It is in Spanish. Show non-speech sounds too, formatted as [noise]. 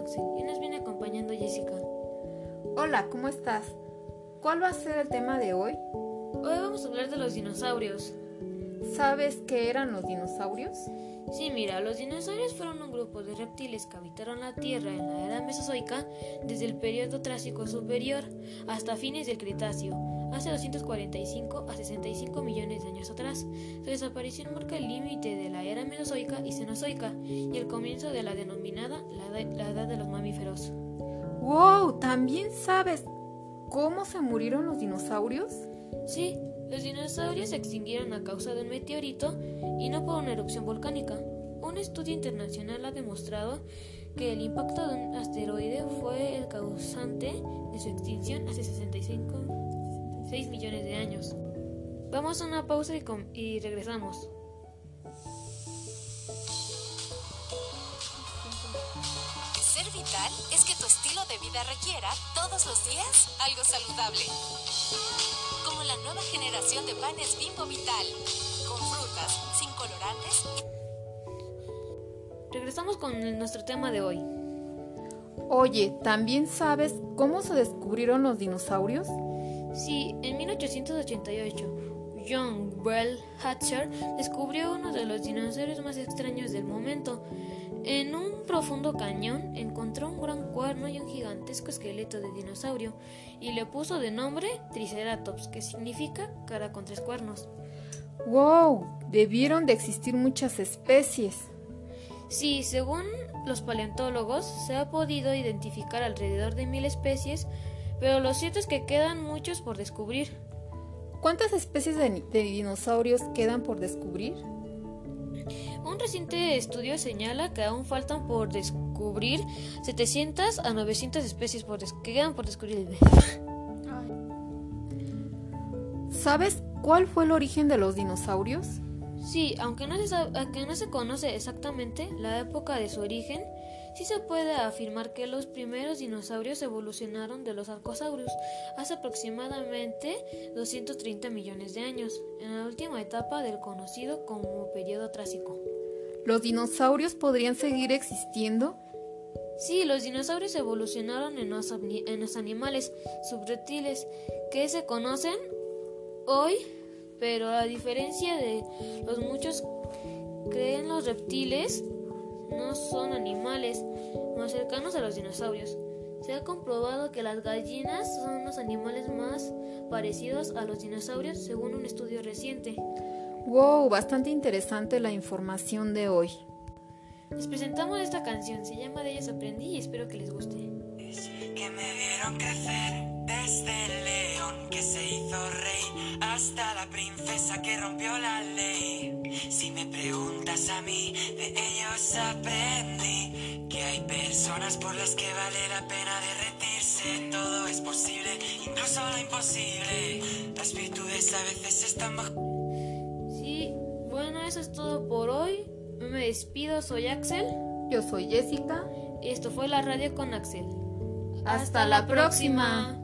Axel y nos viene acompañando Jessica. Hola, ¿cómo estás? ¿Cuál va a ser el tema de hoy? Hoy vamos a hablar de los dinosaurios. ¿Sabes qué eran los dinosaurios? Sí, mira, los dinosaurios fueron un grupo de reptiles que habitaron la Tierra en la era mesozoica desde el periodo Trásico superior hasta fines del Cretáceo, hace 245 a 65 millones de años atrás. Su desaparición marca el límite de la era mesozoica y cenozoica y el comienzo de la denominada la, la edad de los mamíferos. ¡Wow! ¿También sabes cómo se murieron los dinosaurios? Sí, los dinosaurios se extinguieron a causa de un meteorito y no por una erupción volcánica. Un estudio internacional ha demostrado que el impacto de un asteroide fue el causante de su extinción hace 65 6 millones de años. Vamos a una pausa y, y regresamos. Ser vital es que tu estilo de vida requiera todos los días algo saludable como la nueva generación de panes Bimbo Vital, con frutas, sin colorantes. Regresamos con nuestro tema de hoy. Oye, ¿también sabes cómo se descubrieron los dinosaurios? Sí, en 1888, John Bell Hatcher descubrió uno de los dinosaurios más extraños del momento. En un profundo cañón encontró un gran cuerno y un gigantesco esqueleto de dinosaurio y le puso de nombre Triceratops, que significa cara con tres cuernos. ¡Wow! Debieron de existir muchas especies. Sí, según los paleontólogos, se ha podido identificar alrededor de mil especies, pero lo cierto es que quedan muchos por descubrir. ¿Cuántas especies de, de dinosaurios quedan por descubrir? Un reciente estudio señala que aún faltan por descubrir 700 a 900 especies por que quedan por descubrir. [laughs] ¿Sabes cuál fue el origen de los dinosaurios? Sí, aunque no, se aunque no se conoce exactamente la época de su origen, sí se puede afirmar que los primeros dinosaurios evolucionaron de los arcosaurios hace aproximadamente 230 millones de años, en la última etapa del conocido como periodo trásico. ¿Los dinosaurios podrían seguir existiendo? Sí, los dinosaurios evolucionaron en los, en los animales subreptiles que se conocen hoy, pero a diferencia de los muchos creen los reptiles no son animales más cercanos a los dinosaurios. Se ha comprobado que las gallinas son los animales más parecidos a los dinosaurios según un estudio reciente. Wow, bastante interesante la información de hoy. Les presentamos esta canción, se llama De ellos aprendí y espero que les guste. Que me vieron crecer desde el que se hizo rey hasta la princesa que rompió la ley. Si me preguntas a mí, de ellos aprendí que hay personas por las que vale la pena derretirse. Todo es posible, incluso lo imposible. Las virtudes a veces están bajo eso es todo por hoy. Me despido, soy Axel. Yo soy Jessica. Y esto fue la radio con Axel. Hasta, la próxima.